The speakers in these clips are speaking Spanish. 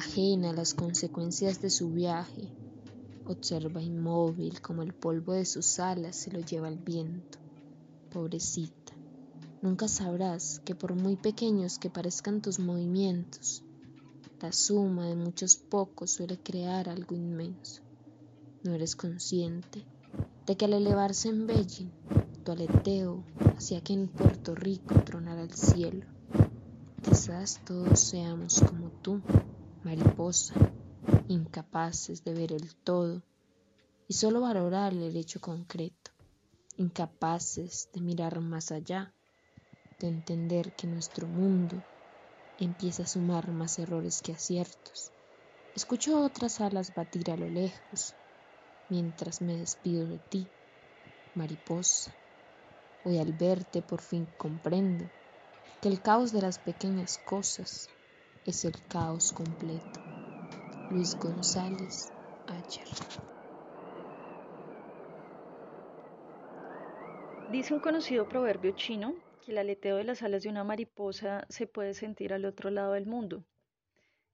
ajena a las consecuencias de su viaje, observa inmóvil como el polvo de sus alas se lo lleva el viento. Pobrecita, nunca sabrás que por muy pequeños que parezcan tus movimientos, la suma de muchos pocos suele crear algo inmenso. No eres consciente de que al elevarse en Beijing, tu aleteo hacía que en Puerto Rico tronara el cielo. Quizás todos seamos como tú, mariposa, incapaces de ver el todo y solo valorar el hecho concreto, incapaces de mirar más allá, de entender que nuestro mundo empieza a sumar más errores que aciertos. Escucho otras alas batir a lo lejos mientras me despido de ti, mariposa. Hoy al verte por fin comprendo que el caos de las pequeñas cosas es el caos completo. Luis González Ayer. Dice un conocido proverbio chino que el aleteo de las alas de una mariposa se puede sentir al otro lado del mundo.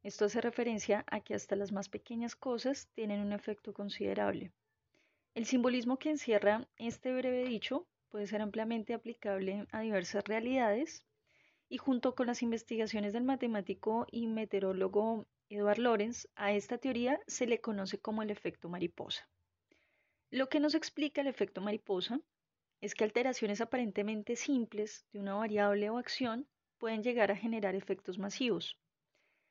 Esto hace referencia a que hasta las más pequeñas cosas tienen un efecto considerable. El simbolismo que encierra este breve dicho puede ser ampliamente aplicable a diversas realidades y junto con las investigaciones del matemático y meteorólogo Edward Lorenz, a esta teoría se le conoce como el efecto mariposa. Lo que nos explica el efecto mariposa es que alteraciones aparentemente simples de una variable o acción pueden llegar a generar efectos masivos,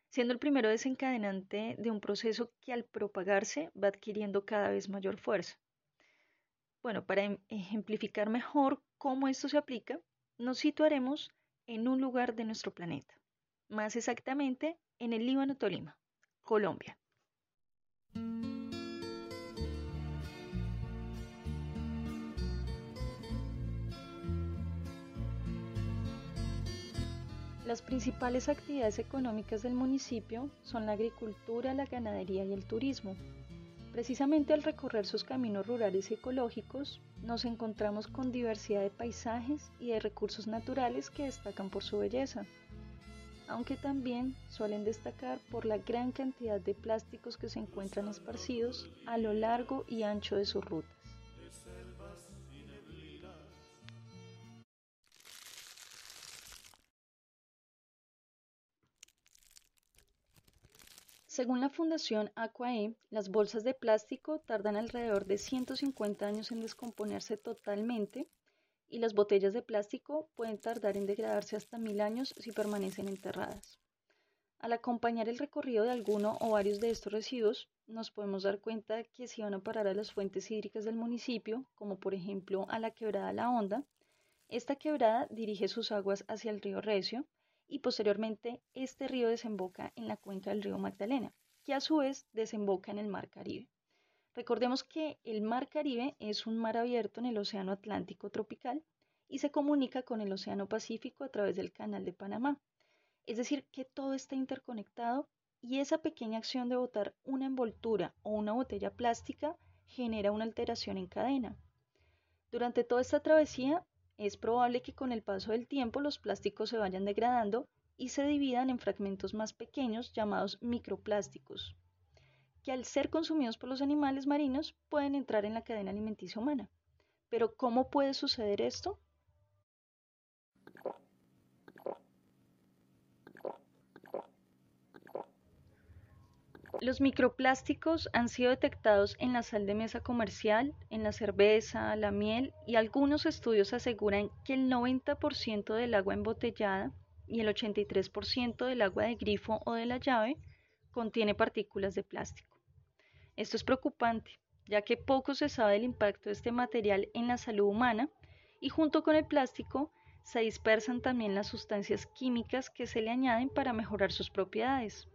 siendo el primero desencadenante de un proceso que al propagarse va adquiriendo cada vez mayor fuerza. Bueno, para em, ejemplificar mejor cómo esto se aplica, nos situaremos en un lugar de nuestro planeta, más exactamente en el Líbano Tolima, Colombia. Las principales actividades económicas del municipio son la agricultura, la ganadería y el turismo. Precisamente al recorrer sus caminos rurales y ecológicos, nos encontramos con diversidad de paisajes y de recursos naturales que destacan por su belleza, aunque también suelen destacar por la gran cantidad de plásticos que se encuentran esparcidos a lo largo y ancho de sus rutas. Según la Fundación Aquae, las bolsas de plástico tardan alrededor de 150 años en descomponerse totalmente y las botellas de plástico pueden tardar en degradarse hasta mil años si permanecen enterradas. Al acompañar el recorrido de alguno o varios de estos residuos, nos podemos dar cuenta que si van a parar a las fuentes hídricas del municipio, como por ejemplo a la quebrada La Honda, esta quebrada dirige sus aguas hacia el río Recio, y posteriormente este río desemboca en la cuenca del río Magdalena, que a su vez desemboca en el Mar Caribe. Recordemos que el Mar Caribe es un mar abierto en el Océano Atlántico tropical y se comunica con el Océano Pacífico a través del Canal de Panamá. Es decir, que todo está interconectado y esa pequeña acción de botar una envoltura o una botella plástica genera una alteración en cadena. Durante toda esta travesía es probable que con el paso del tiempo los plásticos se vayan degradando y se dividan en fragmentos más pequeños llamados microplásticos, que al ser consumidos por los animales marinos pueden entrar en la cadena alimenticia humana. Pero ¿cómo puede suceder esto? Los microplásticos han sido detectados en la sal de mesa comercial, en la cerveza, la miel y algunos estudios aseguran que el 90% del agua embotellada y el 83% del agua de grifo o de la llave contiene partículas de plástico. Esto es preocupante, ya que poco se sabe del impacto de este material en la salud humana y junto con el plástico se dispersan también las sustancias químicas que se le añaden para mejorar sus propiedades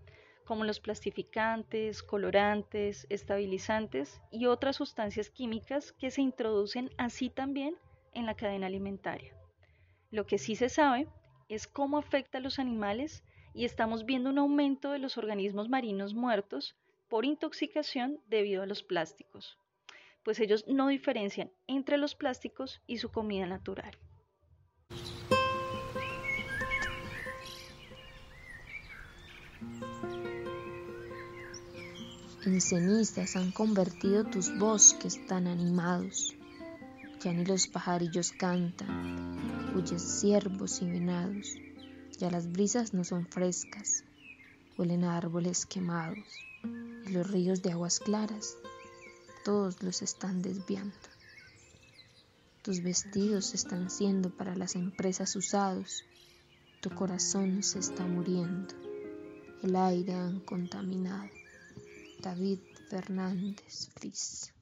como los plastificantes, colorantes, estabilizantes y otras sustancias químicas que se introducen así también en la cadena alimentaria. Lo que sí se sabe es cómo afecta a los animales y estamos viendo un aumento de los organismos marinos muertos por intoxicación debido a los plásticos, pues ellos no diferencian entre los plásticos y su comida natural. En cenizas han convertido tus bosques tan animados. Ya ni los pajarillos cantan, huyes ciervos y venados. Ya las brisas no son frescas, huelen a árboles quemados. Y los ríos de aguas claras, todos los están desviando. Tus vestidos están siendo para las empresas usados. Tu corazón se está muriendo. El aire han contaminado. David Fernández Fis.